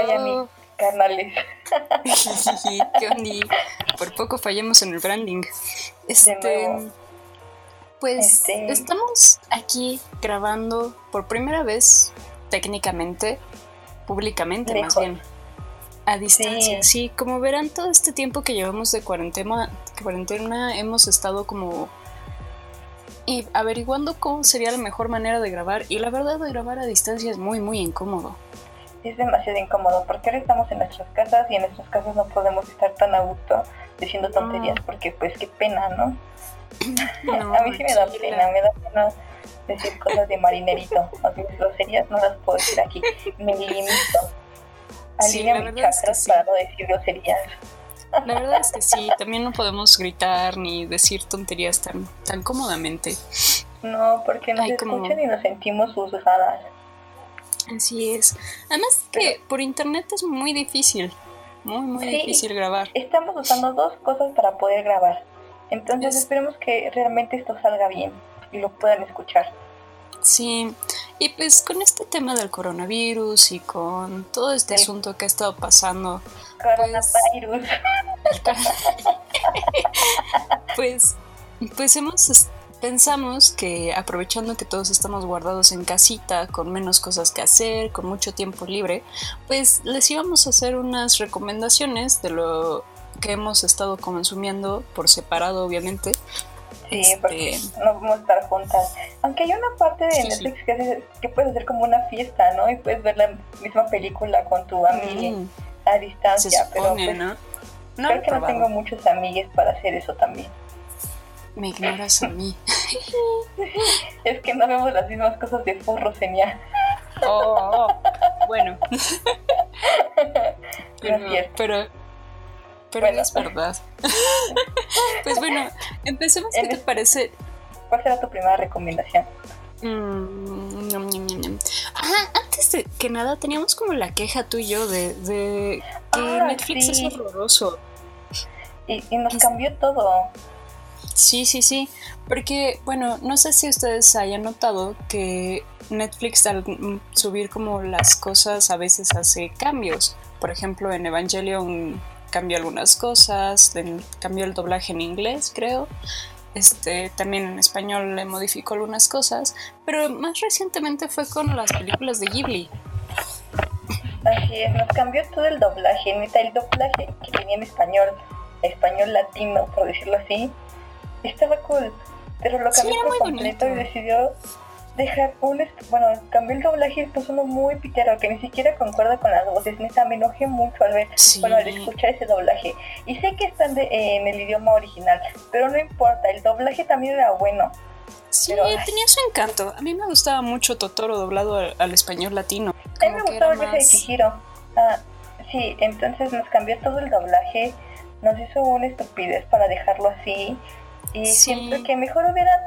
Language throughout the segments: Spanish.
hay a? Carnales. ¿Qué onda? Por poco fallamos en el branding. Este. Pues este. estamos aquí grabando por primera vez, técnicamente, públicamente más bien, a distancia. Sí. como verán, todo este tiempo que llevamos de cuarentena, cuarentena hemos estado como y averiguando cómo sería la mejor manera de grabar. Y la verdad de grabar a distancia es muy, muy incómodo. Es demasiado incómodo porque ahora estamos en nuestras casas y en nuestras casas no podemos estar tan a gusto diciendo tonterías porque pues qué pena, ¿no? a mí sí me da pena, me da pena decir cosas de marinerito. Así groserías no las puedo decir aquí. Me limito. Alinea sí, mis chakras para no decir groserías. La verdad es que sí, también no podemos gritar ni decir tonterías tan, tan cómodamente. No, porque nos escuchan y nos sentimos juzgadas. Así es. Además que por internet es muy difícil, muy, muy difícil grabar. Estamos usando dos cosas para poder grabar. Entonces esperemos que realmente esto salga bien y lo puedan escuchar. Sí, y pues con este tema del coronavirus y con todo este asunto que ha estado pasando. Coronavirus. Pues, pues, pues hemos pensamos que aprovechando que todos estamos guardados en casita, con menos cosas que hacer, con mucho tiempo libre, pues les íbamos a hacer unas recomendaciones de lo que hemos estado consumiendo por separado, obviamente. Sí, porque este, no vamos a estar juntas. Aunque hay una parte de Netflix que, que, puedes hacer como una fiesta, ¿no? Y puedes ver la misma película con tu amiga mm. a distancia. pero pues, ¿no? creo que no tengo muchos amigues para hacer eso también. Me ignoras a mí. es que no vemos las mismas cosas de furro, señal. Oh, bueno. pero, pero bueno. es verdad. pues bueno, empecemos. ¿Qué te parece? ¿Cuál será tu primera recomendación? Mm, ah, antes de que nada, teníamos como la queja tú y yo de, de que ah, Netflix es horroroso. Y, y nos cambió todo. Sí, sí, sí. Porque, bueno, no sé si ustedes hayan notado que Netflix al subir como las cosas a veces hace cambios. Por ejemplo, en Evangelion cambió algunas cosas, cambió el doblaje en inglés, creo. Este, también en español le modificó algunas cosas, pero más recientemente fue con las películas de Ghibli. Así es, nos cambió todo el doblaje, neta, el doblaje que tenía en español, español latino, por decirlo así, estaba cool, pero lo cambió por completo y decidió dejar un bueno cambió el doblaje y puso uno muy pitero que ni siquiera concuerda con las voces neta me enojé mucho al ver bueno al escuchar ese doblaje y sé que están en el idioma original pero no importa el doblaje también era bueno Sí, tenía su encanto. A mí me gustaba mucho Totoro doblado al, español latino. a mí me gustaba el más... de Chihiro. Ah, sí, entonces nos cambió todo el doblaje. Nos hizo una estupidez para dejarlo así. Y siento que mejor hubieran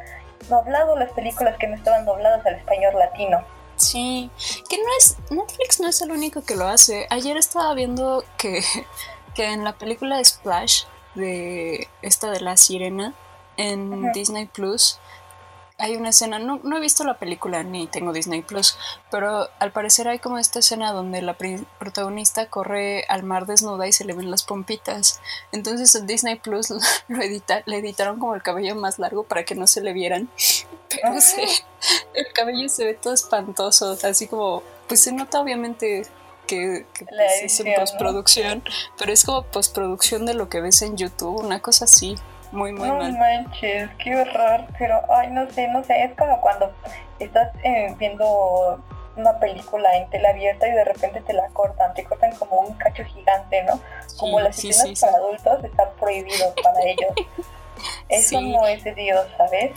doblado las películas que no estaban dobladas al español latino. Sí, que no es, Netflix no es el único que lo hace. Ayer estaba viendo que, que en la película Splash, de esta de la sirena, en Disney Plus, hay una escena, no, no, he visto la película ni tengo Disney Plus, pero al parecer hay como esta escena donde la protagonista corre al mar desnuda y se le ven las pompitas. Entonces en Disney Plus lo edita, le editaron como el cabello más largo para que no se le vieran. Pero el cabello se ve todo espantoso, así como, pues se nota obviamente que, que pues, es en postproducción, pero es como postproducción de lo que ves en YouTube, una cosa así muy, muy no manches, qué horror, pero, ay, no sé, no sé, es como cuando estás eh, viendo una película en tela abierta y de repente te la cortan, te cortan como un cacho gigante, ¿no? como las escenas para adultos está prohibido para ellos. Eso no es de Dios, ¿sabes?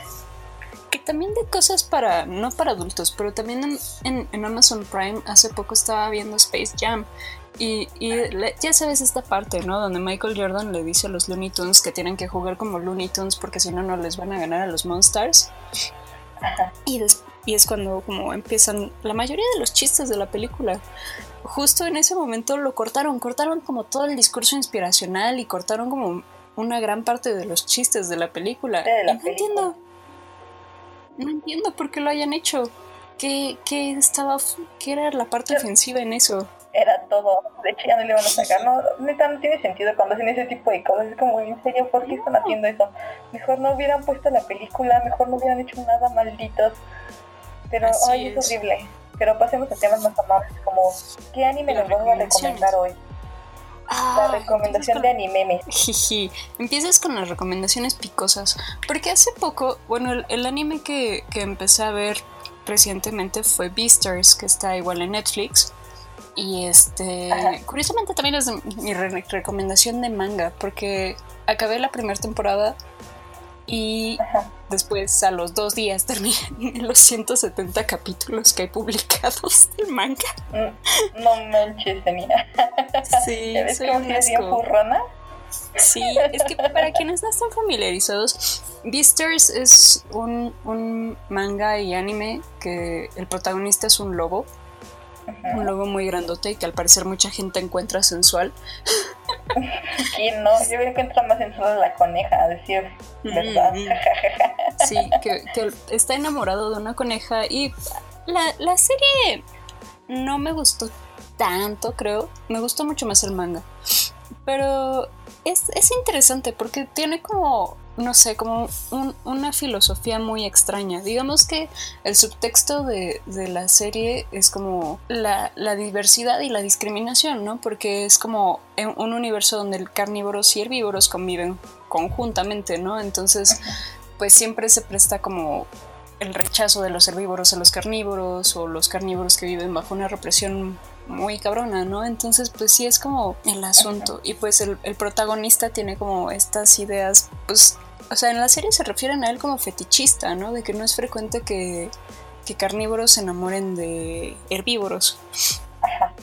Que también de cosas para, no para adultos, pero también en, en Amazon Prime hace poco estaba viendo Space Jam y, ya sabes esta parte, ¿no? Donde Michael Jordan le dice a los Looney Tunes que tienen que jugar como Looney Tunes porque si no, no les van a ganar a los Monsters. Y, y es cuando como empiezan la mayoría de los chistes de la película. Justo en ese momento lo cortaron, cortaron como todo el discurso inspiracional y cortaron como una gran parte de los chistes de la película. no entiendo. No entiendo por qué lo hayan hecho. ¿Qué, qué estaba, qué era la parte ofensiva en eso? Era todo. De hecho, ya no le iban a sacar. No, neta, no tiene sentido cuando hacen ese tipo de cosas. Es como, en serio, ¿por qué están haciendo eso? Mejor no hubieran puesto la película, mejor no hubieran hecho nada malditos. Pero, ay, es. horrible. Pero pasemos a temas más amables, como, ¿qué anime nos vamos a recomendar hoy? la recomendación de anime. Empiezas con las recomendaciones picosas. Porque hace poco, bueno, el, anime que, que, empecé a ver recientemente fue Beastars, que está igual en Netflix. Y este, curiosamente también es mi recomendación de manga, porque acabé la primera temporada y después a los dos días terminé los 170 capítulos que hay publicados del manga. Mm, no manches, tenía. Sí, soy un asco. Sí, es que para quienes no están familiarizados, Beasters es un, un manga y anime que el protagonista es un lobo un lobo muy grandote y que al parecer mucha gente encuentra sensual. Y no, yo encuentro más sensual la coneja, a decir verdad. sí, que, está enamorado de una coneja y la, la serie no me gustó tanto, creo. Me gustó mucho más el manga. Pero es, es interesante porque tiene como no sé, como una filosofía muy extraña. Digamos que el subtexto de, la serie es como la, diversidad y la discriminación, ¿no? Porque es como un universo donde el carnívoros y herbívoros conviven conjuntamente, ¿no? Entonces, pues siempre se presta como el rechazo de los herbívoros a los carnívoros o los carnívoros que viven bajo una represión muy cabrona, ¿no? Entonces, pues sí es como el asunto. Y pues el, el, protagonista tiene como estas ideas, pues o sea, en la serie se refieren a él como fetichista, ¿no? De que no es frecuente que, carnívoros se enamoren de herbívoros.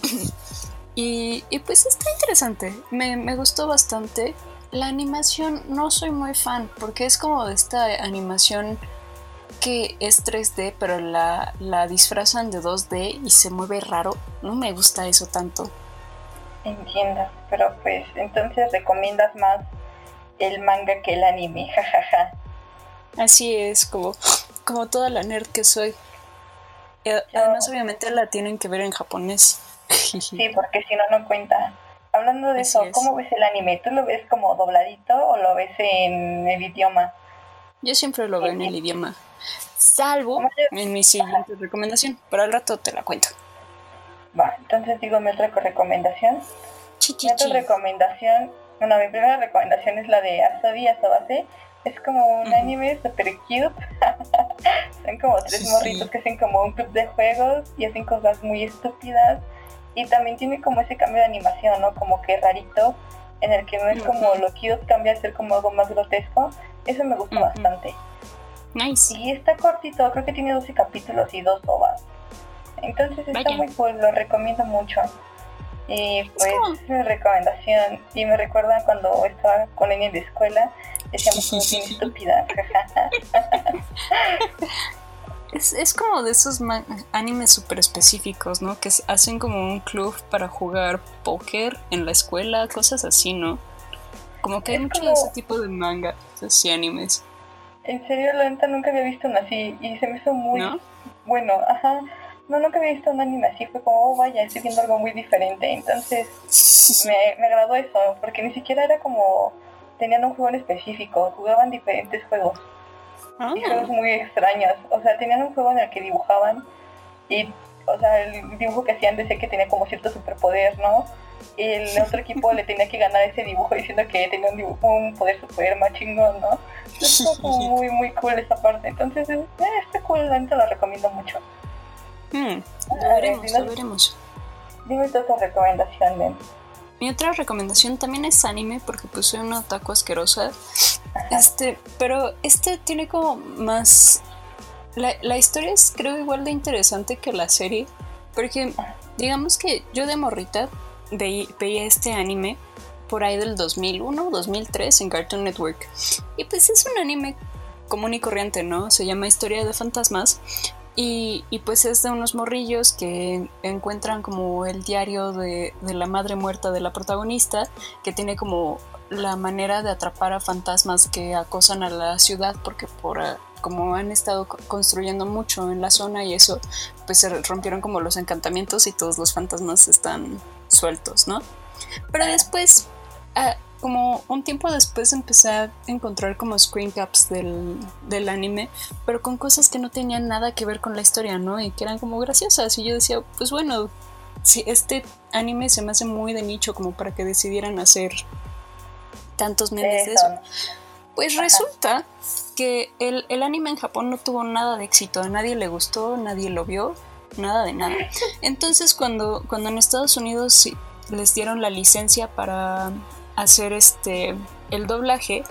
y, y, pues está interesante, me, me, gustó bastante. La animación no soy muy fan, porque es como de esta animación que es 3D, pero la, la disfrazan de 2D y se mueve raro. No me gusta eso tanto. Entiendo, pero pues entonces recomiendas más el manga que el anime, jajaja. Así es, como, como toda la nerd que soy. Además, obviamente la tienen que ver en japonés. sí, porque si no, no cuenta. Hablando de eso, ¿cómo ves el anime? ¿Tú lo ves como dobladito o lo ves en el idioma? Yo siempre lo veo en el idioma. Salvo en mi siguiente recomendación, pero al rato te la cuento. Va, entonces digo mi otra recomendación. Mi otra recomendación bueno, mi primera recomendación es la de Asobi Asobase. Es como un anime super cute. Son como tres morritos que hacen como un club de juegos y hacen cosas muy estúpidas. Y también tiene como ese cambio de animación, ¿no? Como que rarito, en el que no es como lo cute, cambia a ser como algo más grotesco. Eso me gustó bastante. Nice. Y está cortito, creo que tiene 12 capítulos y dos ovas. Entonces está muy cool, lo recomiendo mucho. Y pues mi recomendación. Y me recuerdan cuando estaba con ella en la escuela, decíamos como estúpida. es, es como de esos animes súper específicos, ¿no? Que hacen como un club para jugar póker en la escuela, cosas así, ¿no? Como que hay mucho de ese tipo de manga, así animes. En serio, la neta nunca había visto uno así y se me hizo muy bueno, ajá no, nunca había visto un anime así, fue como, oh, vaya, estoy viendo algo muy diferente. Entonces me, me agradó eso, porque ni siquiera era como, tenían un juego en específico, jugaban diferentes juegos. Y ah. juegos muy extraños. O sea, tenían un juego en el que dibujaban y, o sea, el dibujo que hacían decía que tenía como cierto superpoder, ¿no? Y el otro equipo le tenía que ganar ese dibujo diciendo que tenía un dibujo, un poder super más chingón, ¿no? Entonces fue como muy, muy cool esa parte. Entonces, eh, este cool, la lo recomiendo mucho. Hmm, lo veremos, lo veremos. Dime tu otra recomendación, Mi otra recomendación también es anime, porque pues soy una otaku asquerosa. Este, pero este tiene como más. La, la historia es, creo, igual de interesante que la serie. Porque, digamos que yo de morrita veía este anime por ahí del 2001, 2003 en Cartoon Network. Y pues es un anime común y corriente, ¿no? Se llama Historia de Fantasmas. Y, pues es de unos morrillos que encuentran como el diario de, la madre muerta de la protagonista, que tiene como la manera de atrapar a fantasmas que acosan a la ciudad, porque por, como han estado construyendo mucho en la zona y eso, pues se rompieron como los encantamientos y todos los fantasmas están sueltos, ¿no? Pero después, ah, como un tiempo después empecé a encontrar como screen caps del, del, anime, pero con cosas que no tenían nada que ver con la historia, ¿no? Y que eran como graciosas. Y yo decía, pues bueno, si este anime se me hace muy de nicho como para que decidieran hacer tantos memes de eso. Pues resulta que el, el, anime en Japón no tuvo nada de éxito, a nadie le gustó, nadie lo vio, nada de nada. Entonces cuando, cuando en Estados Unidos les dieron la licencia para hacer este el doblaje,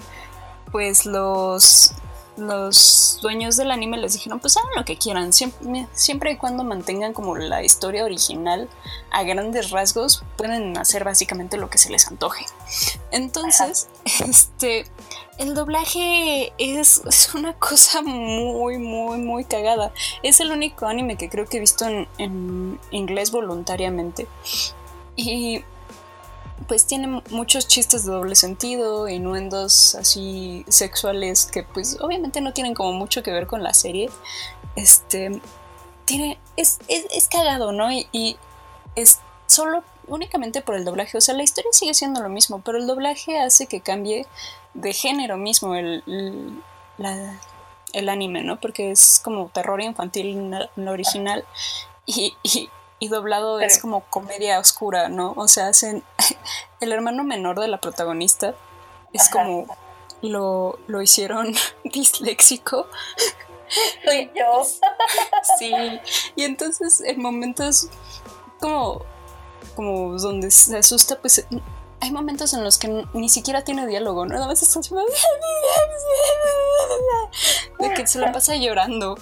pues los los dueños del anime les dijeron, pues hagan lo que quieran, siempre, siempre y cuando mantengan como la historia original a grandes rasgos, pueden hacer básicamente lo que se les antoje. Entonces, este, el doblaje es, es, una cosa muy, muy, muy cagada. Es el único anime que creo que he visto en, en inglés voluntariamente. Y pues tiene muchos chistes de doble sentido, innuendos así sexuales que pues obviamente no tienen como mucho que ver con la serie. Este tiene es, es, cagado, ¿no? Y, es solo únicamente por el doblaje, o sea, la historia sigue siendo lo mismo, pero el doblaje hace que cambie de género mismo el, el, anime, ¿no? Porque es como terror infantil en la original y, y doblado es como comedia oscura, ¿no? O sea, hacen el hermano menor de la protagonista es como lo, lo hicieron disléxico. Soy yo. sí, y entonces en momentos como, como donde se asusta, pues hay momentos en los que ni siquiera tiene diálogo, ¿no? Nada más está de que se la pasa llorando.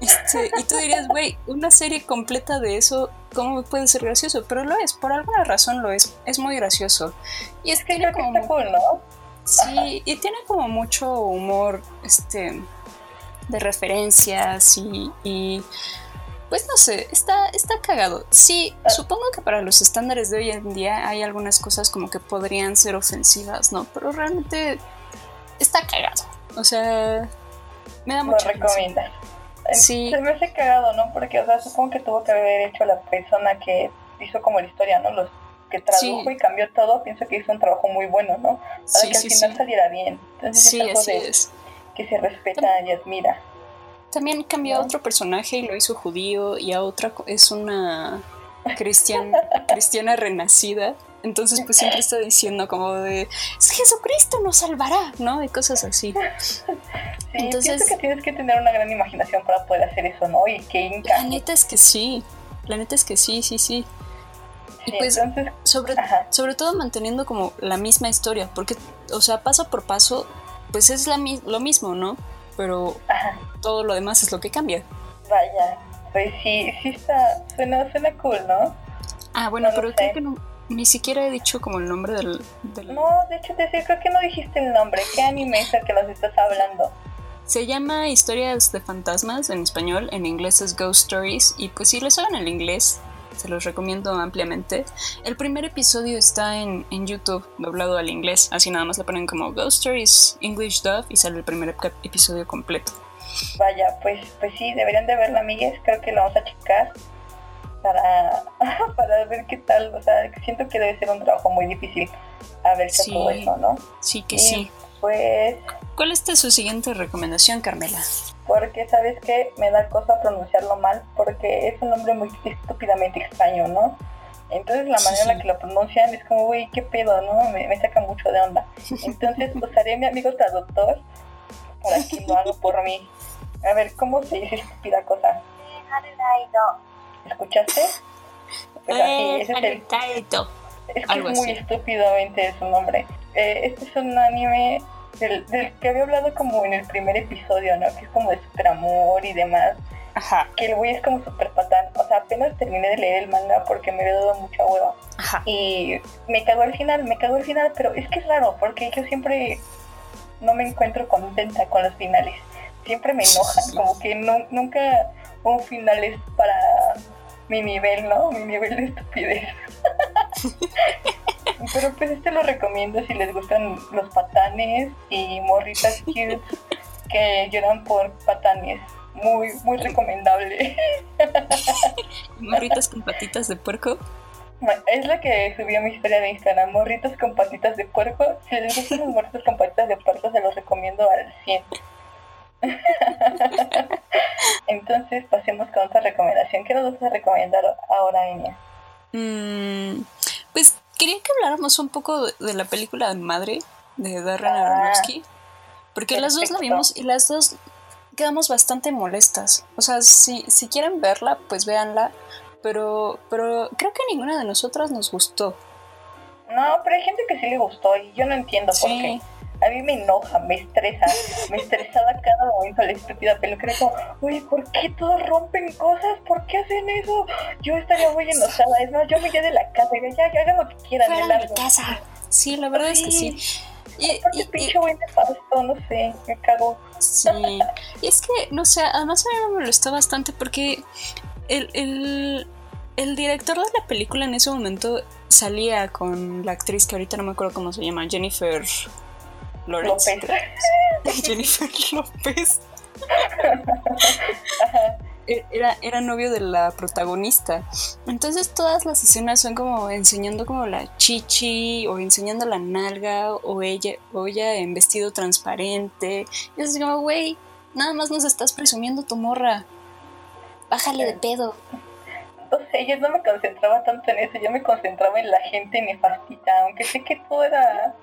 Este, y tú dirías, güey, una serie completa de eso, ¿cómo puede ser gracioso? Pero lo es, por alguna razón lo es, es muy gracioso. Y es que tiene como... Cool, ¿no? Sí, y tiene como mucho humor, este, de referencias y, y pues no sé, está, está cagado. Sí, supongo que para los estándares de hoy en día hay algunas cosas como que podrían ser ofensivas, ¿no? Pero realmente está cagado. O sea, me da mucho. Lo recomienda. Sí. Se me hace cagado, ¿no? Porque, o sea, supongo que tuvo que haber hecho la persona que hizo como la historia, ¿no? Los que tradujo y cambió todo, pienso que hizo un trabajo muy bueno, ¿no? Para que al final saliera bien. Entonces sí, es algo de, que se respeta y admira. También cambió a otro personaje y lo hizo judío y a otra es una cristiana, cristiana renacida. Entonces pues siempre está diciendo como de Jesucristo nos salvará, ¿no? Y cosas así. Sí, Entonces, que tienes que tener una gran imaginación para poder hacer eso, ¿no? Y que La neta es que sí. La neta es que sí, sí, sí. Y pues sobre, sobre todo manteniendo como la misma historia, porque, o sea, paso por paso, pues es la, lo mismo, ¿no? Pero todo lo demás es lo que cambia. Vaya, pues sí, sí está, suena, suena cool, ¿no? Ah, bueno, pero creo que no, ni siquiera he dicho como el nombre del... No, de hecho, te creo que no dijiste el nombre. ¿Qué anime es el que nos estás hablando? Se llama Historias de Fantasmas en español, en inglés es Ghost Stories, y pues si les saben el inglés, se los recomiendo ampliamente. El primer episodio está en, en, YouTube, doblado al inglés, así nada más le ponen como Ghost Stories English Dub y sale el primer episodio completo. Vaya, pues, pues sí, deberían de verlo, amigues, creo que lo vamos a checar para, para ver qué tal, o sea, siento que debe ser un trabajo muy difícil a ver sí, todo eso, ¿no? Sí, que sí. Pues... ¿Cuál es su siguiente recomendación, Carmela? Porque, ¿sabes que Me da cosa pronunciarlo mal porque es un nombre muy estúpidamente extraño, ¿no? Entonces la manera en la que lo pronuncian es como, güey, qué pedo, ¿no? Me, me, saca mucho de onda. Entonces usaré a mi amigo traductor para que lo haga por mí. A ver, ¿cómo se dice estúpida cosa? ¿Escuchaste? Pues así, ese es el... Es que es muy estúpidamente su nombre. Eh, este es un anime del, que había hablado como en el primer episodio, ¿no? Que es como de super amor y demás. Ajá. Que el güey es como super patán. O sea, apenas terminé de leer el manga porque me había dado mucha hueva. Ajá. Y me cagó al final, me cagó al final, pero es que es raro porque yo siempre no me encuentro contenta con los finales. Siempre me enojan, como que no, nunca un final es para mi nivel, ¿no? Mi nivel de estupidez. Pero pues este lo recomiendo si les gustan los patanes y morritas cute que lloran por patanes. Muy, muy recomendable. Morritos con patitas de puerco. Es la que subió mi historia de Instagram, morritos con patitas de puerco. Si les gustan los morritos con patitas de puerco, se los recomiendo al 100. Entonces pasemos con otra recomendación. ¿Qué nos vas a recomendar ahora, Enya? Mm, pues quería que habláramos un poco de la película de Madre de Darren ah, Aronofsky. Porque las dos la vimos y las dos quedamos bastante molestas. O sea, si, si quieren verla, pues véanla. Pero, pero creo que ninguna de nosotras nos gustó. No, pero hay gente que sí le gustó y yo no entiendo por qué a mí me enoja, me estresa, me estresaba cada momento la estúpida película. Como, oye, ¿por qué todos rompen cosas? ¿Por qué hacen eso? Yo estaría muy enojada. Es más, yo me quedé de la casa y ya, ya hagan lo que quieran. Fuera de casa. Sí, la verdad es que sí. Y, y, pinche güey pasto, no sé, me cago. Sí, y es que, no sé, además a mí me molestó bastante porque el, el, el director de la película en ese momento salía con la actriz que ahorita no me acuerdo cómo se llama, Jennifer López. Jennifer López. E-, era, era novio de la protagonista. Entonces todas las escenas son como enseñando como la chichi o enseñando la nalga o ella, o ella en vestido transparente. Y es como, güey, nada más nos estás presumiendo tu morra. Bájale de pedo. No sé, yo no me concentraba tanto en eso, yo me concentraba en la gente nefastita, aunque sé que todo era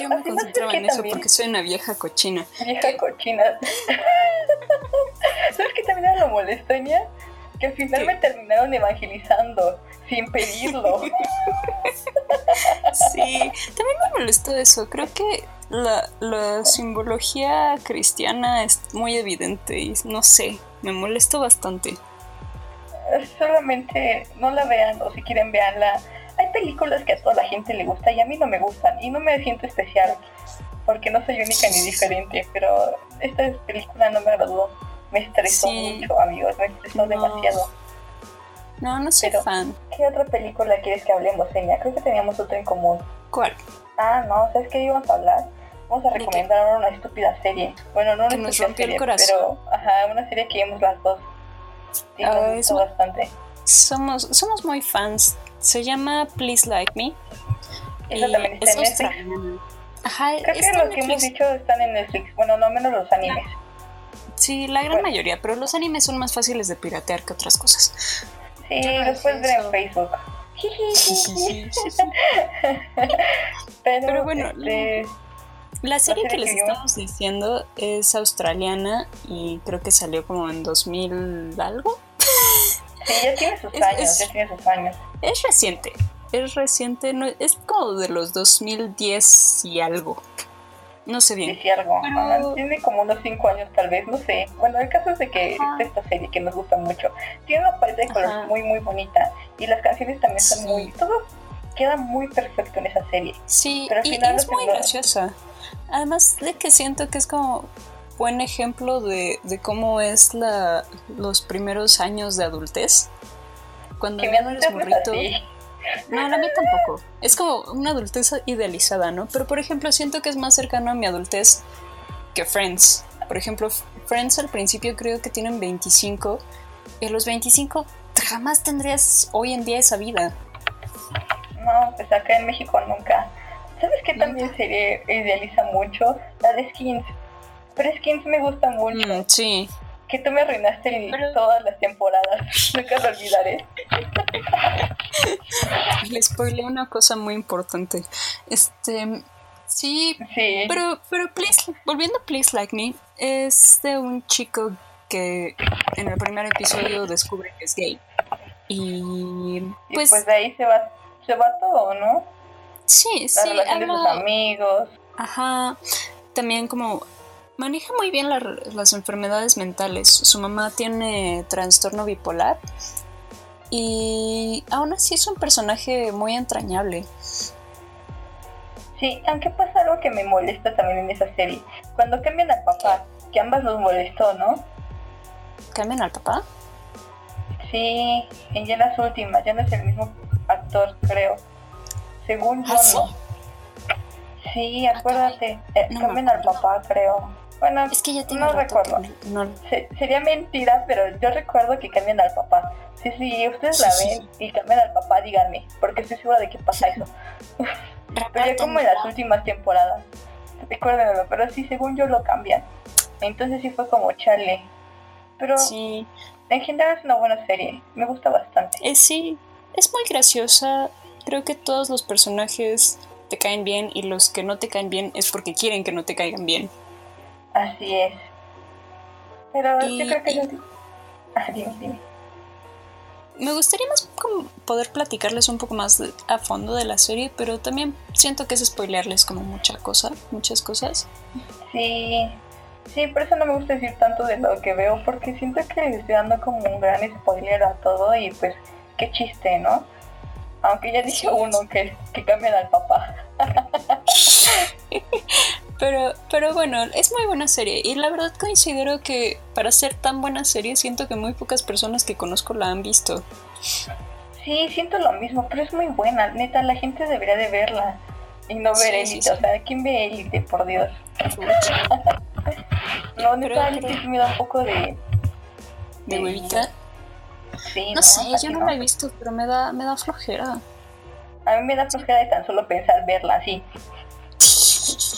yo me concentraba en eso porque soy una vieja cochina. Vieja cochina. ¿Sabes qué también era lo molesto, Que al final me terminaron evangelizando sin pedirlo. sí, también me molestó eso. Creo que la, la simbología cristiana es muy evidente y no sé, me molestó bastante. Solamente no la vean o si quieren veanla hay películas que a toda la gente le gusta y a mí no me gustan y no me siento especial porque no soy única ni diferente, pero esta película no me agradó. Me estresó mucho, amigos, me estresó demasiado. No, no soy fan. ¿Qué otra película quieres que hablemos, Seña? Creo que teníamos otra en común. ¿Cuál? Ah, no, ¿sabes qué íbamos a hablar? Vamos a recomendar una estúpida serie. Bueno, no una estúpida serie, pero ajá, una serie que vimos las dos. Sí, ah, gustó bastante. Somos, somos muy fans se llama Please Like Me. Eso también está es en Netflix. Ajá, Creo que los que hemos dicho están en Netflix. Bueno, no menos los animes. Sí, la gran mayoría, pero los animes son más fáciles de piratear que otras cosas. Sí, los puedes ver en Facebook. pero, pero, bueno, este, la serie que les estamos diciendo es australiana y creo que salió como en 2000 algo. Sí, ya tiene sus años, ya tiene sus años. Es reciente, es reciente, no, es como de los 2010 y algo. No sé bien. Sí, algo. tiene como unos 5 años tal vez, no sé. Bueno, el caso es de que esta serie que nos gusta mucho. Tiene una paleta de colores muy, muy bonita. Y las canciones también son muy... Todo queda muy perfecto en esa serie. Sí, Pero al final y es muy graciosa. Además de que siento que es como buen ejemplo de, de cómo es la, los primeros años de adultez. Cuando ya no eres morrito. No, la mía tampoco. Es como una adultez idealizada, ¿no? Pero por ejemplo, siento que es más cercano a mi adultez que Friends. Por ejemplo, Friends al principio creo que tienen 25. Y a los 25 jamás tendrías hoy en día esa vida. No, pues acá en México nunca. ¿Sabes qué también se idealiza mucho? La de skins. Pero Skins me gusta mucho. Mm, sí. Que tú me arruinaste todas las temporadas. Nunca lo olvidaré. Le spoilé una cosa muy importante. Este. Sí, sí. Pero, pero please, volviendo a Please Like Me, es de un chico que en el primer episodio descubre que es gay. Y pues, pues de ahí se va, se va todo, ¿no? Sí, La sí. Relación de sus amigos. Ajá. También como maneja muy bien las enfermedades mentales. Su mamá tiene trastorno bipolar y aún así es un personaje muy entrañable. Sí, aunque pasa algo que me molesta también en esa serie. Cuando cambian al papá, que ambas nos molestó, ¿no? ¿Cambian al papá? Sí, en ya las últimas, ya no es el mismo actor, creo. Según yo, ¿Ah, sí? Sí, acuérdate. Eh, cambian al papá, creo. Bueno, es que ya no recuerdo. sería mentira, pero yo recuerdo que cambian al papá. Sí, sí, ustedes la ven y cambian al papá, díganme, porque estoy segura de que pasa eso. pero ya como en las últimas temporadas. Recuérdenlo, pero sí, según yo lo cambian. Entonces sí fue como chale. Pero sí. en general es una buena serie, me gusta bastante. Eh, sí, es muy graciosa. Creo que todos los personajes te caen bien y los que no te caen bien es porque quieren que no te caigan bien. Así es. Pero yo creo que... Ah, Me gustaría más poder platicarles un poco más a fondo de la serie, pero también siento que es spoilearles como mucha cosa, muchas cosas. Sí, sí, por eso no me gusta decir tanto de lo que veo, porque siento que les estoy dando como un gran spoiler a todo y pues qué chiste, ¿no? Aunque ya dije uno que, que cambian al papá. pero, pero bueno, es muy buena serie. Y la verdad considero que para ser tan buena serie siento que muy pocas personas que conozco la han visto. Sí, siento lo mismo, pero es muy buena. Neta, la gente debería de verla. Y no ver Elite. O sea, ¿quién ve Elite, por Dios? no, neta, Elite sí me da un poco de... ¿De huevita? no, sé, yo no, la he visto, pero me da, me da flojera. A mí me da flojera de tan solo pensar verla así.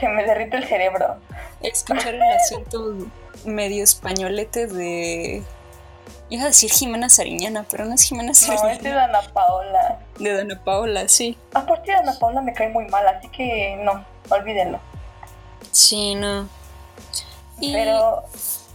Se me derrite el cerebro. Escuchar el acento medio españolete de. Iba a decir Jimena Sariñana, pero no es Jimena Sariñana. No, es de Dana Paola. De Dana Paola, sí. Aparte Dana Paola me cae muy mal, así que no, olvídenlo. Sí, no. Pero.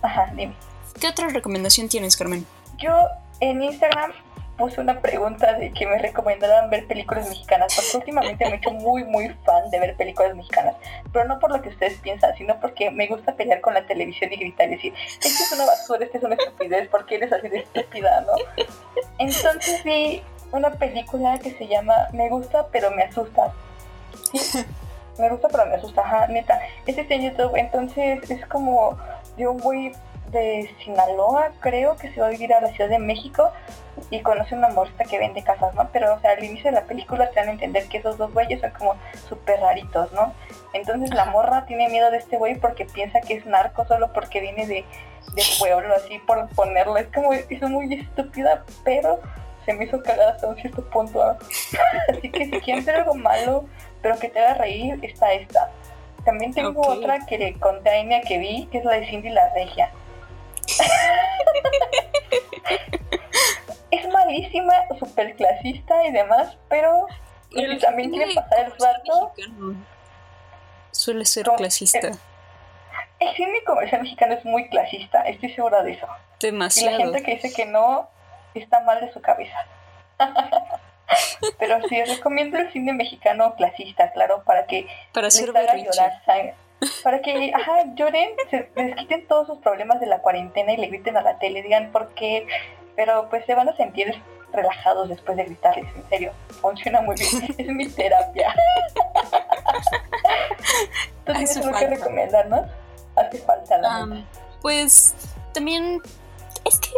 Ajá, dime. ¿Qué otra recomendación tienes, Carmen? Yo en Instagram puse una pregunta de que me recomendaran ver películas mexicanas, porque últimamente me he hecho muy, muy fan de ver películas mexicanas, pero no por lo que ustedes piensan, sino porque me gusta pelear con la televisión y gritar y decir, esto es una basura, esto es una estupidez, ¿por qué eres así de estúpida, no? Entonces vi una película que se llama Me gusta pero me asusta. me gusta pero me asusta, ajá, neta. Este está en YouTube, entonces es como de un güey de Sinaloa, creo, que se va a vivir a la Ciudad de México y conoce una morrita que vende casas, ¿no? Pero, o sea, al inicio de la película te dan a entender que esos dos güeyes son como súper raritos, ¿no? Entonces la morra tiene miedo de este güey porque piensa que es narco solo porque viene de, de pueblo, así por ponerlo. Es como, es muy estúpida, pero se me hizo cagada hasta un cierto punto. así que si quieren hacer algo malo, pero que te haga reír, está esta. También tengo otra que le conté a que vi, que es la de Cindy la Regia. Súper clasista y demás, pero también quiere pasar el rato. Suele ser clasista. El, cine comercial mexicano es muy clasista, estoy segura de eso. Demasiado. Y la gente que dice que no está mal de su cabeza. Pero sí, recomiendo el cine mexicano clasista, claro, para que para les haga llorar para que, ajá, lloren, se, les quiten todos sus problemas de la cuarentena y le griten a la tele, digan por qué, pero pues se van a sentir relajados después de gritarles, en serio, funciona muy bien, es mi terapia. ¿Tú tienes algo que recomendarnos? Hace falta la Pues también es que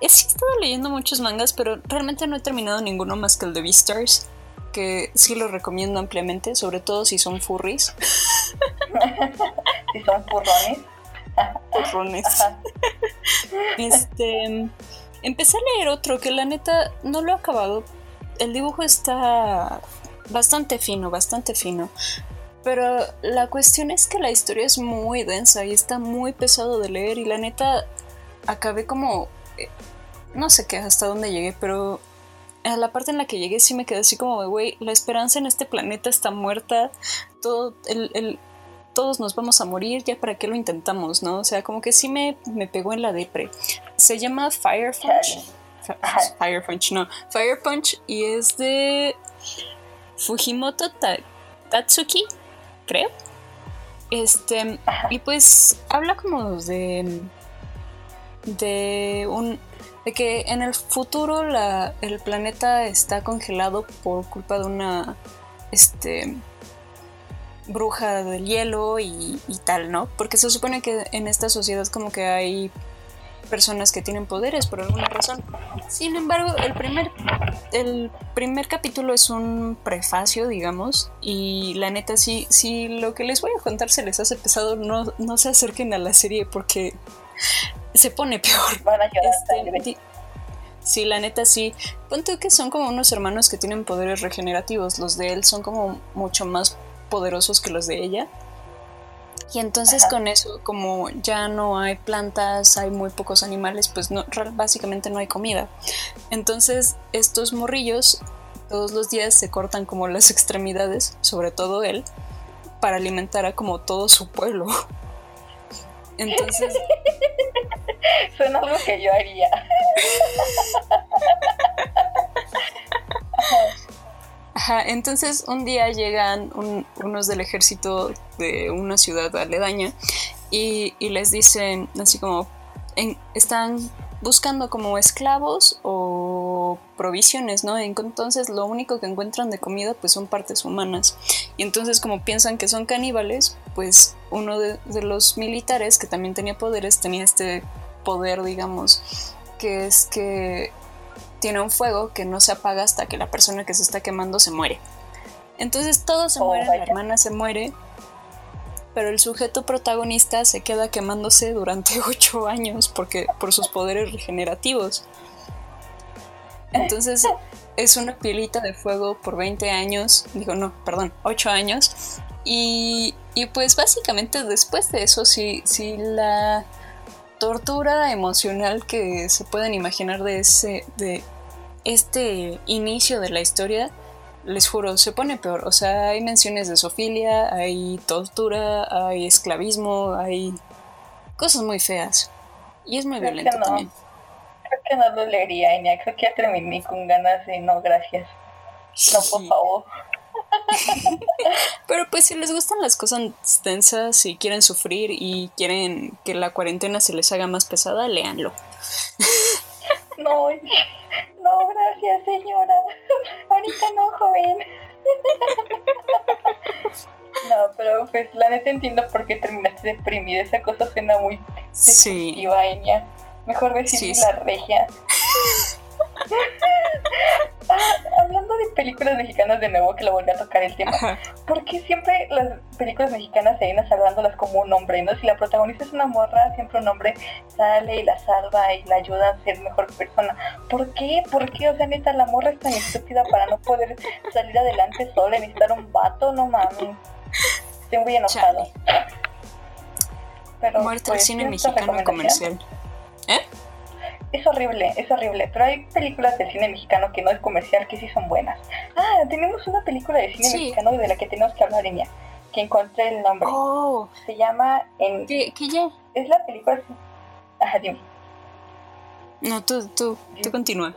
he estado leyendo muchos mangas, pero realmente no he terminado ninguno más que el de Beastars que sí lo recomiendo ampliamente, sobre todo si son furries. si son furrones. Furrones. este, empecé a leer otro que la neta no lo he acabado. El dibujo está bastante fino, bastante fino. Pero la cuestión es que la historia es muy densa y está muy pesado de leer y la neta acabé como... Eh, no sé qué, hasta dónde llegué, pero a la parte en la que llegué sí me quedé así como, güey, la esperanza en este planeta está muerta, todo el, todos nos vamos a morir, ya para qué lo intentamos, ¿no? O sea, como que sí me, me pegó en la depre. Se llama Fire Punch. Fire Punch, no. Fire Punch y es de Fujimoto Tatsuki, creo. Este, y pues habla como de de un de que en el futuro la, el planeta está congelado por culpa de una este bruja del hielo y, tal, ¿no? Porque se supone que en esta sociedad como que hay personas que tienen poderes por alguna razón. Sin embargo, el primer, el primer capítulo es un prefacio, digamos, y la neta, si, si lo que les voy a contar se les hace pesado, no, no se acerquen a la serie porque se pone peor. Van a llorar, este, Sí, la neta sí. Ponte que son como unos hermanos que tienen poderes regenerativos. Los de él son como mucho más poderosos que los de ella. Y entonces con eso, como ya no hay plantas, hay muy pocos animales, pues no, básicamente no hay comida. Entonces estos morrillos todos los días se cortan como las extremidades, sobre todo él, para alimentar a como todo su pueblo. Entonces... Suena algo que yo haría. Entonces un día llegan unos del ejército de una ciudad aledaña y, les dicen así como, están buscando como esclavos o provisiones, ¿no? Entonces lo único que encuentran de comida pues son partes humanas. Y entonces como piensan que son caníbales, pues uno de los militares que también tenía poderes tenía este poder, digamos, que es que tiene un fuego que no se apaga hasta que la persona que se está quemando se muere. Entonces todos se oh, mueren, la hermana se muere, pero el sujeto protagonista se queda quemándose durante ocho años porque por sus poderes regenerativos. Entonces es una pielita de fuego por 20 años, digo no, perdón, 8 años. Y, y pues básicamente después de eso, si, si la tortura emocional que se pueden imaginar de ese de este inicio de la historia les juro se pone peor. O sea hay menciones de sofilia hay tortura hay esclavismo hay cosas muy feas. Y es muy violento también. Creo que no lo leería Enya. Creo que ya terminé con ganas de no gracias. No por favor Pero pues si les gustan las cosas tensas y quieren sufrir y quieren que la cuarentena se les haga más pesada, léanlo. No, no, gracias señora. Ahorita no, joven. No, pero pues la neta entiendo por qué terminaste deprimida. Esa cosa suena muy sí. Mejor decir la regia. Hablando de películas mexicanas de nuevo, que lo volví a tocar el tema, ¿por qué siempre las películas mexicanas se vienen salvándolas como un hombre? ¿no? Si la protagonista es una morra, siempre un hombre sale y la salva y la ayuda a ser mejor persona. ¿Por qué? ¿Por qué? O sea, neta, la morra es tan estúpida para no poder salir adelante sola y necesitar un vato, no mames. Estoy muy enojado. Pero, Muerte al pues, cine mexicano comercial. ¿Eh? Es horrible, es horrible. Pero hay películas de cine mexicano que no es comercial que sí son buenas. Ah, tenemos una película de cine mexicano de la que tenemos que hablar, Enya. Que encontré el nombre. Oh. Se llama. En... ¿Qué, qué ya? Es la película. Ajá, dime. No, tú, tú, tú continúa.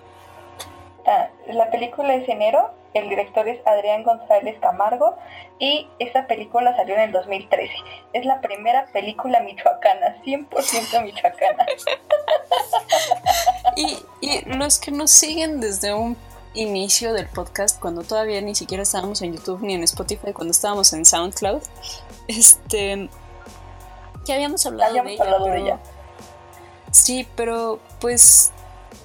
Ah, la película es Enero, el director es Adrián González Camargo y esa película salió en el 2013. Es la primera película michoacana, 100% michoacana. y, y los que nos siguen desde un inicio del podcast, cuando todavía ni siquiera estábamos en YouTube ni en Spotify, cuando estábamos en SoundCloud, este, que habíamos hablado, de, ella, de ella. Sí, pero pues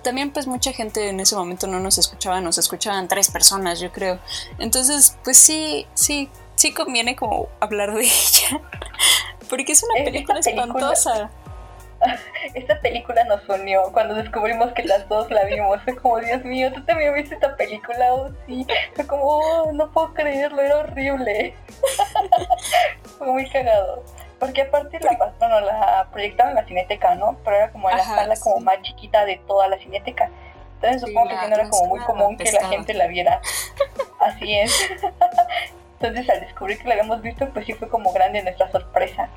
también pues mucha gente en ese momento no nos escuchaba, nos escuchaban tres personas, yo creo. Entonces, pues sí, sí, sí conviene como hablar de ella. Porque es una película, espantosa. Esta película nos unió cuando descubrimos que las dos la vimos. Fue como, Dios mío, tú también viste esta película, oh sí. Fue como, oh, no puedo creerlo, era horrible. Fue muy cagado. Porque aparte la, bueno, la proyectaron en la cineteca, ¿no? Pero era como en la sala como más chiquita de toda la cineteca. Entonces supongo que no era como muy común que la gente la viera. Así es. Entonces al descubrir que la habíamos visto, pues sí fue como grande nuestra sorpresa.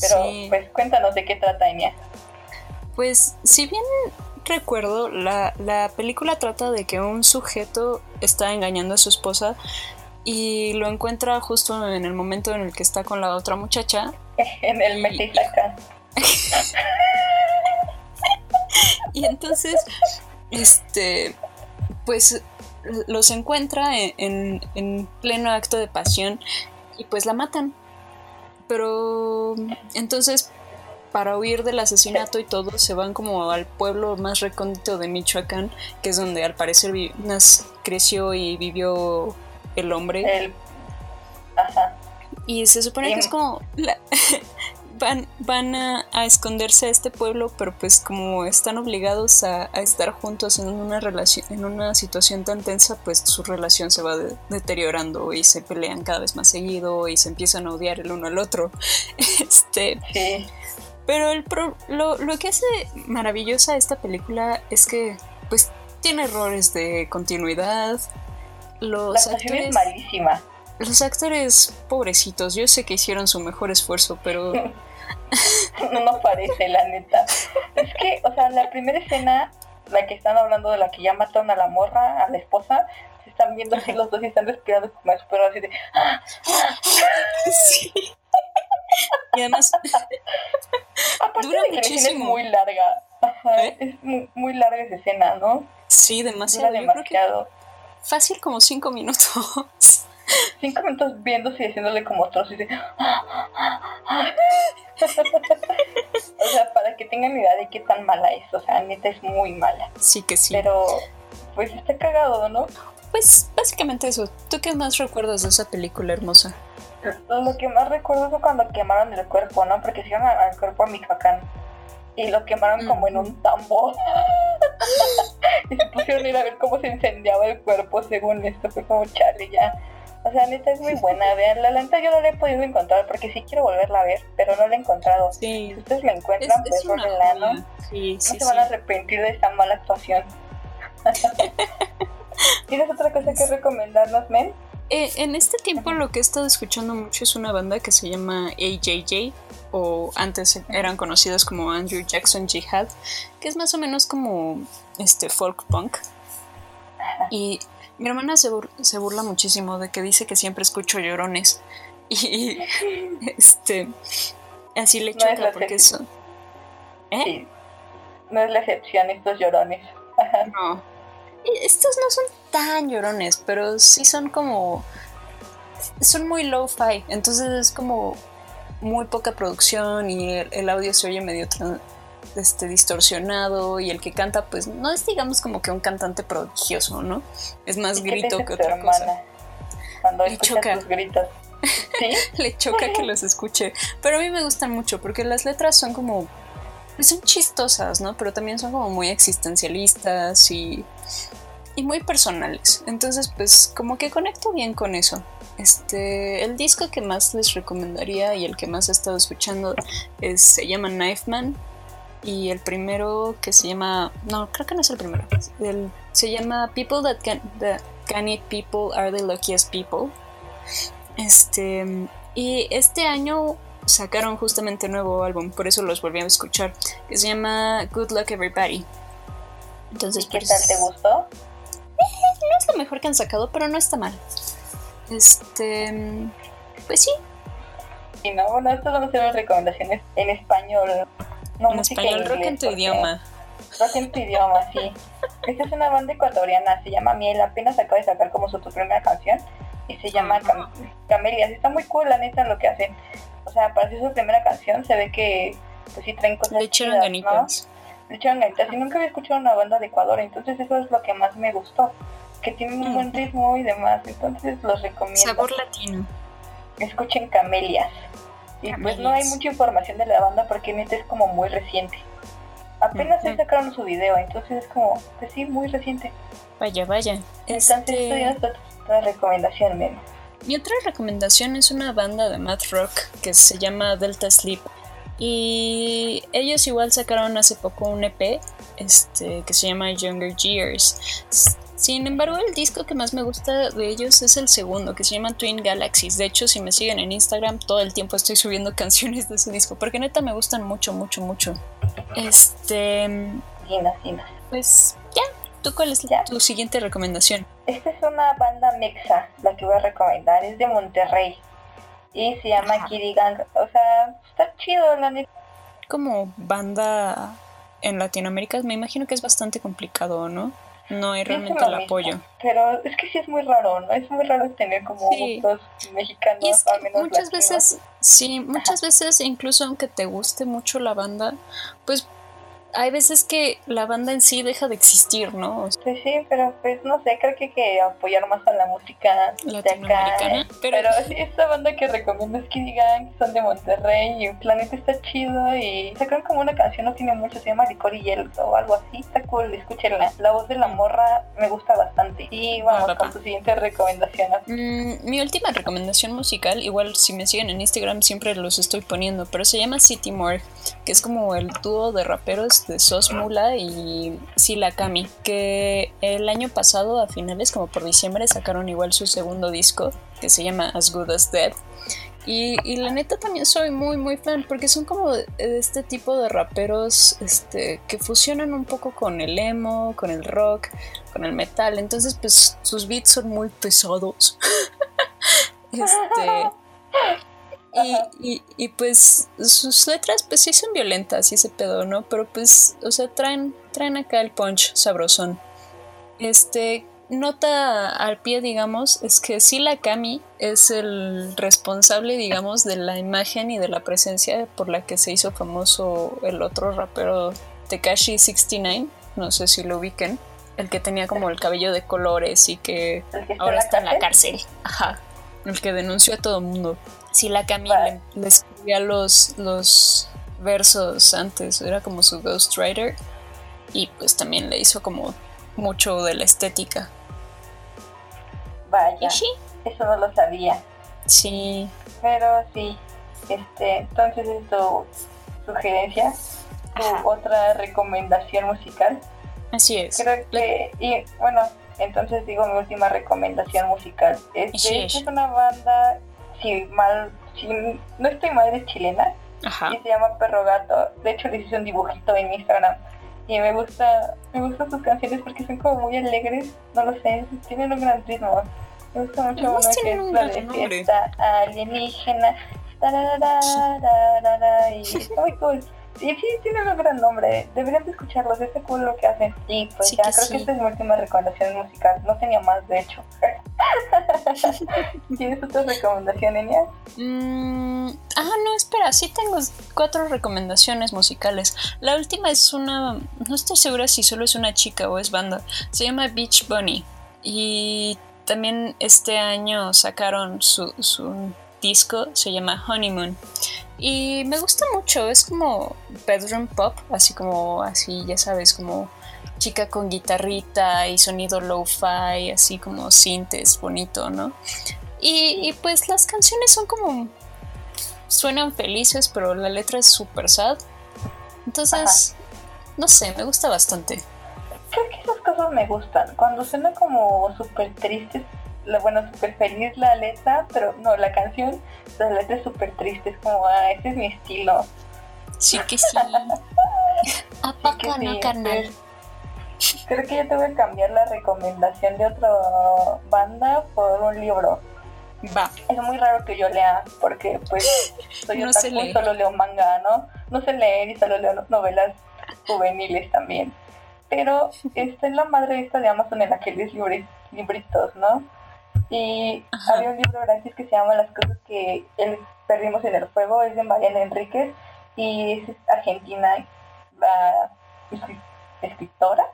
Pero pues cuéntanos de qué trata Enya. Pues si bien recuerdo, la, la película trata de que un sujeto está engañando a su esposa y lo encuentra justo en el momento en el que está con la otra muchacha. en el y, y entonces, este, pues los encuentra en, en, pleno acto de pasión y pues la matan. Pero entonces para huir del asesinato y todo, se van como al pueblo más recóndito de Michoacán, que es donde al parecer creció y vivió el hombre. Ajá. Y se supone que es como van, van a, esconderse a este pueblo, pero pues como están obligados a, estar juntos en una relación, en una situación tan tensa, pues su relación se va deteriorando y se pelean cada vez más seguido y se empiezan a odiar el uno al otro. Este. Pero el lo, lo que hace maravillosa esta película es que pues tiene errores de continuidad. Los la actores, es malísima. Los actores pobrecitos, yo sé que hicieron su mejor esfuerzo, pero no nos parece, la neta. Es que, o sea, la primera escena, la que están hablando de la que ya mataron a la morra, a la esposa, se están viendo así los dos y están respirando como pero así de. Sí. Y además. dura muchísimo. es muy larga. ¿Eh? Es muy, muy, larga esa escena, ¿no? Sí, demasiado. demasiado. Fácil como cinco minutos cinco minutos viéndose y haciéndole como trozos y de... o sea, para que tengan idea de qué tan mala es. O sea, neta es muy mala. Sí que sí. Pero, pues está cagado, ¿no? Pues básicamente eso. ¿Tú qué más recuerdas de esa película hermosa? Lo que más recuerdo es cuando quemaron el cuerpo, ¿no? Porque iban al cuerpo a Michoacán y lo quemaron como en un tambor. y se pusieron a ir a ver cómo se incendiaba el cuerpo según esto. Fue como chale ya. O sea, neta es muy buena. Vean, la lenta yo no la he podido encontrar porque sí quiero volverla a ver, pero no la he encontrado. Si ustedes la encuentran, pues la ¿no? Sí, sí, no se van a arrepentir de esta mala actuación. ¿Tienes otra cosa que recomendarnos, Men? Eh, en este tiempo lo que he estado escuchando mucho es una banda que se llama AJJ, o antes eran conocidos como Andrew Jackson Jihad, que es más o menos como este folk punk. Y mi hermana se, burla muchísimo de que dice que siempre escucho llorones. Y este así le choca porque son. ¿Eh? No es la excepción estos llorones. no. Estos no son tan llorones, pero sí son como. Son muy low-fi. Entonces es como muy poca producción y el, audio se oye medio este, distorsionado y el que canta pues no es digamos como que un cantante prodigioso, ¿no? Es más grito que otra cosa. Cuando Le choca. gritos. Le choca que los escuche. Pero a mí me gustan mucho porque las letras son como pues son chistosas, ¿no? Pero también son como muy existencialistas y, y muy personales. Entonces, pues como que conecto bien con eso. Este, el disco que más les recomendaría y el que más he estado escuchando es, se llama Knife Man y el primero que se llama, no, creo que no es el primero, se llama People That Can, can Eat People Are the Luckiest People. Este, y este año sacaron justamente un nuevo álbum, por eso los volví a escuchar, que se llama Good Luck Everybody. Entonces, ¿Qué pues, tal te gustó? No es lo mejor que han sacado, pero no está mal. Este, pues sí. Y no, bueno, estas van a ser las recomendaciones en español no, en español, rock en tu idioma. Rock en tu idioma, sí. Esta es una banda ecuatoriana, se llama Miel, apenas acaba de sacar como su primera canción y se llama Camelias. Está muy cool, la neta, lo que hacen. O sea, para hacer su primera canción se ve que pues sí traen cosas Le echaron ganitas. Le echaron ganitas. Y nunca había escuchado una banda de Ecuador, entonces eso es lo que más me gustó. Que tienen un buen ritmo y demás, entonces los recomiendo. Sabor latino. Escuchen Camelias. Y pues no hay mucha información de la banda porque neta es como muy reciente. Apenas se sacaron su video, entonces es como, pues sí, muy reciente. Vaya, vaya. Entonces, este... esto ya otra recomendación, Mi otra recomendación es una banda de math rock que se llama Delta Sleep. Y ellos igual sacaron hace poco un EP este, que se llama Younger Years. Sin embargo, el disco que más me gusta de ellos es el segundo, que se llama Twin Galaxies. De hecho, si me siguen en Instagram, todo el tiempo estoy subiendo canciones de ese disco, porque neta me gustan mucho, mucho, mucho. Este... Pues ya, ¿tú cuál es tu siguiente recomendación? Esta es una banda mexa, la que voy a recomendar, es de Monterrey. Y se llama Kirigang. O sea, está chido, la neta. Como banda en Latinoamérica, me imagino que es bastante complicado, ¿no? No hay realmente el apoyo. Pero es que sí es muy raro, ¿no? Es muy raro tener como gustos mexicanos, al menos muchas veces, sí, muchas veces incluso aunque te guste mucho la banda, pues hay veces que la banda en sí deja de existir, ¿no? Pues sí, pero pues no sé, creo que hay que apoyar más a la música latinoamericana. Pero... pero sí, esta banda que recomiendo es Kid Gang, son de Monterrey y el planeta está chido y sacaron como una canción, no tiene mucho, se llama Licor y Hielo o algo así, está cool, escúchenla. La voz de la morra me gusta bastante. Y vamos con tu siguiente recomendación. Mm, mi última recomendación musical, igual si me siguen en Instagram siempre los estoy poniendo, pero se llama City Morgue, que es como el dúo de raperos de Sos Mula y Sila Kami, que el año pasado, a finales como por diciembre, sacaron igual su segundo disco, que se llama As Good As Dead. Y, la neta también soy muy muy fan porque son como de este tipo de raperos este, que fusionan un poco con el emo, con el rock, con el metal. Entonces pues sus beats son muy pesados. este, y, y, pues sus letras pues sí son violentas y ese pedo, ¿no? Pero pues, o sea, traen, traen acá el punch sabrosón. Este, nota al pie, digamos, es que Sila Kami es el responsable, digamos, de la imagen y de la presencia por la que se hizo famoso el otro rapero Tekashi 69, no sé si lo ubiquen, el que tenía como el cabello de colores y que ahora está en la cárcel. Ajá, el que denunció a todo el mundo. Sí, la Camille le, escribía los, los versos antes, era como su ghostwriter y pues también le hizo como mucho de la estética. Vaya, eso no lo sabía. Sí. Pero sí, este, entonces es tu sugerencia, tu otra recomendación musical. Así es. Creo que, y bueno, entonces digo mi última recomendación musical. Este, es una banda si mal, si no estoy mal, es chilena. Y se llama Perro Gato. De hecho, les hice un dibujito en Instagram. Y me gusta, me gustan sus canciones porque son como muy alegres. No lo sé, tienen un gran ritmo. Me gusta mucho una que es la de fiesta alienígena. Y está muy cool. Sí, sí, tiene un gran nombre. Deberían de escucharlos, es cool lo que hacen. Y pues ya, creo que esta es mi última recomendación musical. No tenía más, de hecho. ¿Tienes otra recomendación, Enia? Mm, ah, no, espera, sí tengo cuatro recomendaciones musicales. La última es una, no estoy segura si solo es una chica o es banda. Se llama Beach Bunny. Y también este año sacaron su, su disco, se llama Honeymoon. Y me gusta mucho, es como bedroom pop, así como, así, ya sabes, como chica con guitarrita y sonido lo-fi, así como sintes, bonito, ¿no? Y, pues las canciones son como, suenan felices, pero la letra es súper sad. Entonces, no sé, me gusta bastante. Creo que esas cosas me gustan. Cuando suena como súper triste, bueno, súper feliz la letra, pero no, la canción, la letra es súper triste, es como, ah, ese es mi estilo. Sí que sí. Apaca, no, carnal. Creo que yo tengo que cambiar la recomendación de otra banda por un libro. Va. Es muy raro que yo lea, porque pues soy no otaku y solo leo manga, ¿no? No sé leer y solo leo novelas juveniles también. Pero está en la madre esta de Amazon en la que lees libritos, ¿no? Y había un libro gratis que se llama Las cosas que él perdimos en el fuego, es de Mariana Enríquez y es argentina, la escritora.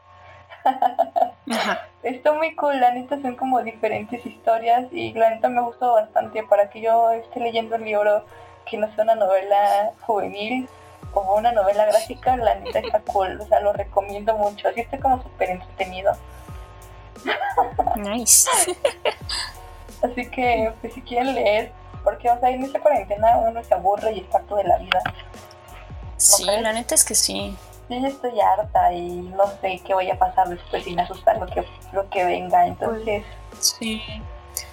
Está muy cool, la neta son como diferentes historias y la neta me gustó bastante para que yo esté leyendo el libro que no sea una novela juvenil o una novela gráfica, la neta está cool, o sea, lo recomiendo mucho, así está como súper entretenido. Nice. Así que, pues si quieren leer, porque o sea, en esta cuarentena uno se aburre y está todo de la vida. sí, la neta es que sí. Yo ya estoy harta y no sé qué vaya a pasar después sin asustar lo que, lo que venga, entonces... sí.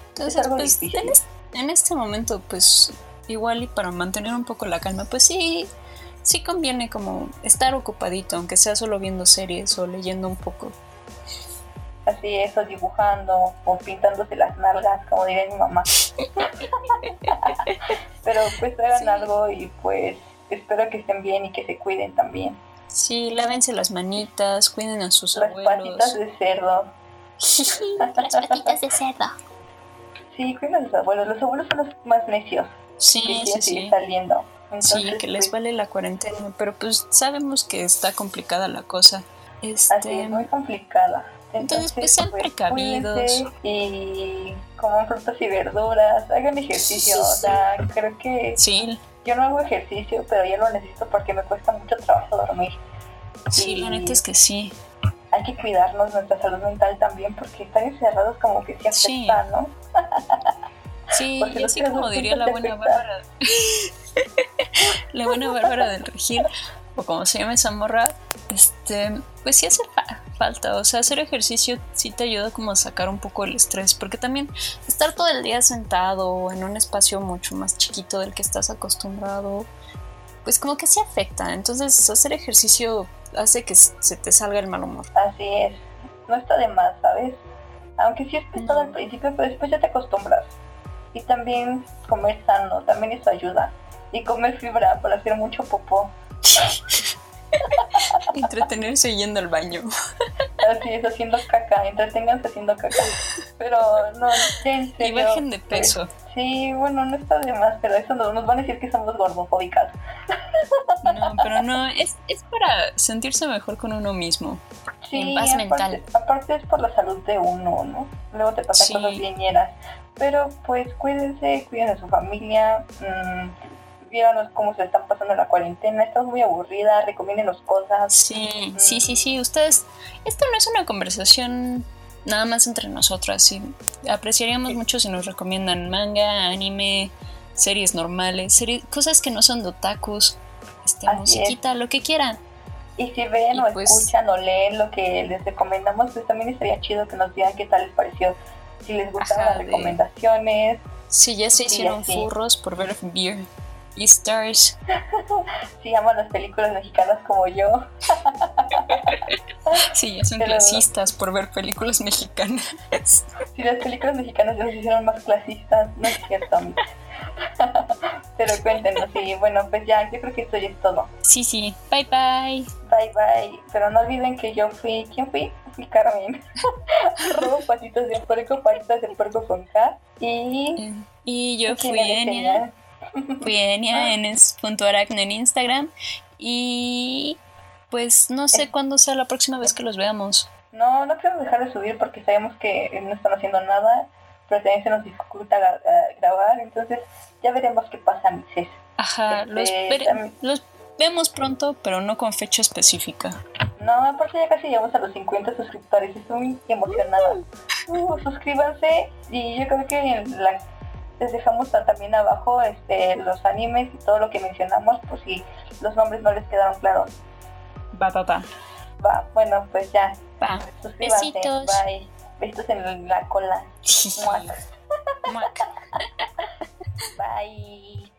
Entonces, pues, en, en este momento, pues, igual y para mantener un poco la calma, pues sí, sí conviene como estar ocupadito, aunque sea solo viendo series o leyendo un poco así eso dibujando o pintándose las nalgas, como diría mi mamá. Pero pues hagan algo y pues espero que estén bien y que se cuiden también. Sí, lávense las manitas, cuiden a sus las abuelos. patitas de cerdo. las patitas de cerdo. Sí, cuiden a sus abuelos. Los abuelos son los más necios. Sí, que sí, sí. saliendo. Sí, que les pues, vale la cuarentena, pero pues sabemos que está complicada la cosa. Así Este, es, muy complicada. Entonces, pues, sean precavidos. cuídense Y coman frutas y verduras, hagan ejercicio. O sea, creo que sí, yo no hago ejercicio, pero ya lo necesito porque me cuesta mucho trabajo dormir. sí, la neta es que sí. Hay que cuidarnos nuestra salud mental también porque estar encerrados como que Sí. afecta, ¿no? Sí, Porque y así como diría la buena. Bárbara. la buena Bárbara del Regir, o como se llama esa morra, este, pues sí hace fa- falta. O sea, hacer ejercicio sí te ayuda como a sacar un poco el estrés, porque también estar todo el día sentado en un espacio mucho más chiquito del que estás acostumbrado, pues como que sí afecta. Entonces, hacer ejercicio hace que se te salga el mal humor. Así es. No está de más, ¿sabes? Aunque sí es pesado al principio, pero después ya te acostumbras. Y también comer sano, también eso ayuda. Y comer fibra para hacer mucho popó. Entretenerse yendo al baño. Así es, haciendo caca, entreténganse haciendo caca. Pero no, en Y serio. bajen de peso. Sí, bueno, no está de más, pero eso no- nos van a decir que somos gordofóbicas. No, pero no, es, es para sentirse mejor con uno mismo. Sí, En paz aparte, mental. aparte es por la salud de uno, ¿no? Luego te pasan Sí. cosas viñeras. Pero pues cuídense, cuiden a su familia, mmm, díganos cómo se están pasando la cuarentena, estamos muy aburridas, recomiéndenos cosas. Sí, sí, sí, sí. Ustedes, esto no es una conversación nada más entre nosotras. Sí. Apreciaríamos Sí. mucho si nos recomiendan manga, anime, series normales, series, cosas que no son de otakus, este, Así musiquita, lo que quieran. Y si ven Y o pues- escuchan o leen lo que les recomendamos, pues también estaría chido que nos digan qué tal les pareció. Si les gustaron Ajá, las de- recomendaciones, Si ya se Sí, hicieron así. furros por ver Beer Stars, si aman las películas mexicanas como yo, si ya son Pero- clasistas por ver películas mexicanas. si las películas mexicanas ya nos hicieron más clasistas, no es cierto. Pero cuéntenos, y bueno, pues ya, yo creo que esto ya es todo. Sí, sí. Bye bye. Bye bye. Pero no olviden que yo fui. ¿Quién fui? Fui Carmen. Robo patitas de puerco, patitas de puerco con K. Y. Y yo ¿quién fui Enia. Fui Enia en es.aracne en Instagram. Y pues no sé cuándo sea la próxima vez que los veamos. No, no quiero dejar de subir porque sabemos que no están haciendo nada. Pero también se nos dificulta gra- eh, grabar. Entonces ya veremos qué pasa, Mixes. Ajá, los, Este, vere- también- los vemos pronto, pero no con fecha específica. No, aparte ya casi llegamos a los 50 suscriptores. Estoy muy emocionada. Uh, suscríbanse. Y yo creo que en la- les dejamos ta- también abajo este, los animes y todo lo que mencionamos. Por si los nombres no les quedaron claros. Va, va, bueno, pues ya. Va. Suscríbanse. Besitos. Bye. Besitos en la cola. Muac. Muac. Bye.